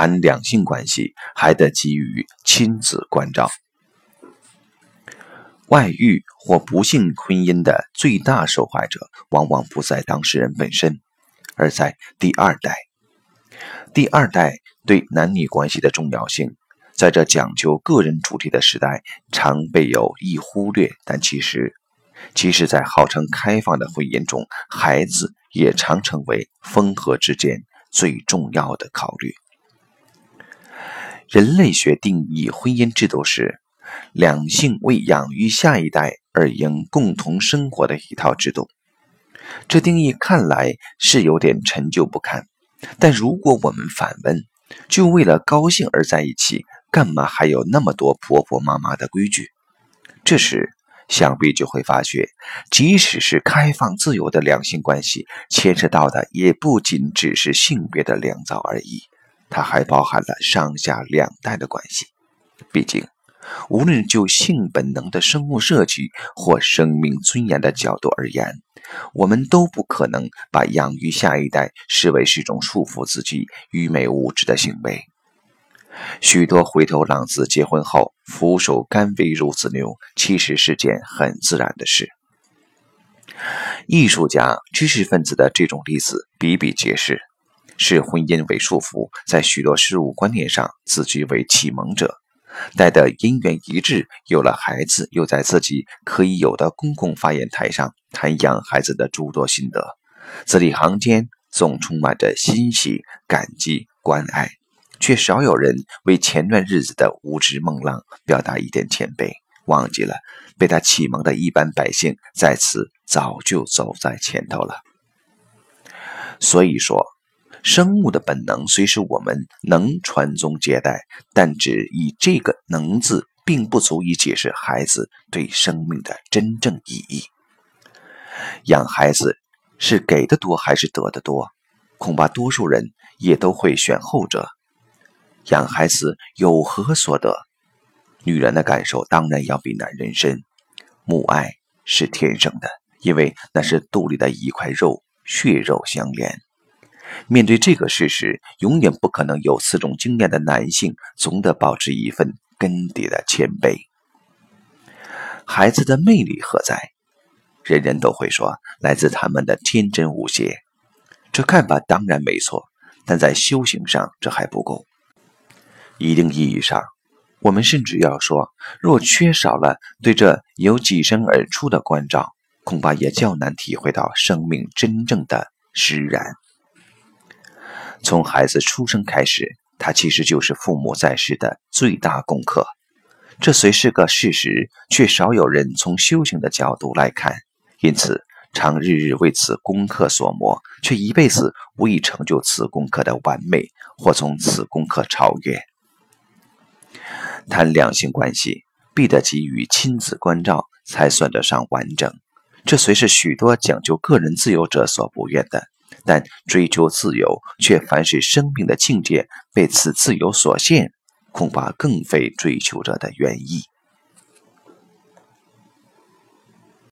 谈两性关系，还得给予亲子关照。外遇或不幸婚姻的最大受害者，往往不在当事人本身，而在第二代。第二代对男女关系的重要性，在这讲究个人主体的时代，常被有意忽略。但其实，其实在号称开放的婚姻中，孩子也常成为风和之间最重要的考虑。人类学定义婚姻制度是。两性为养育下一代而应共同生活的一套制度，这定义看来是有点陈旧不堪。但如果我们反问，就为了高兴而在一起，干嘛还有那么多婆婆妈妈的规矩？这时，想必就会发觉，即使是开放自由的两性关系，牵涉到的也不仅只是性别的两造而已，它还包含了上下两代的关系。毕竟。无论就性本能的生物设计或生命尊严的角度而言，我们都不可能把养育下一代视为是一种束缚自己、愚昧无知的行为。许多回头浪子结婚后俯首甘为孺子牛，其实是件很自然的事。艺术家、知识分子的这种例子比比皆是，视婚姻为束缚，在许多事物观念上自居为启蒙者。待得姻缘一致，有了孩子，又在自己可以有的公共发言台上谈养孩子的诸多心得，字里行间总充满着欣喜、感激、关爱，却少有人为前段日子的无知梦浪表达一点谦卑，忘记了被他启蒙的一般百姓在此早就走在前头了。所以说。生物的本能虽是我们能传宗接代，但只以这个“能”字，并不足以解释孩子对生命的真正意义。养孩子是给的多还是得的多？恐怕多数人也都会选后者。养孩子有何所得？女人的感受当然要比男人深。母爱是天生的，因为那是肚里的一块肉，血肉相连。面对这个事实，永远不可能有此种经验的男性总得保持一份根底的谦卑。孩子的魅力何在？人人都会说来自他们的天真无邪。这看法当然没错，但在修行上这还不够。一定意义上，我们甚至要说，若缺少了对这由己身而出的关照，恐怕也较难体会到生命真正的释然。从孩子出生开始，他其实就是父母在世的最大功课。这虽是个事实，却少有人从修行的角度来看，因此常日日为此功课所磨，却一辈子无以成就此功课的完美，或从此功课超越。谈两性关系，必得给予亲子关照，才算得上完整。这虽是许多讲究个人自由者所不愿的。但追求自由，却凡是生命的境界被此自由所限，恐怕更非追求者的原意。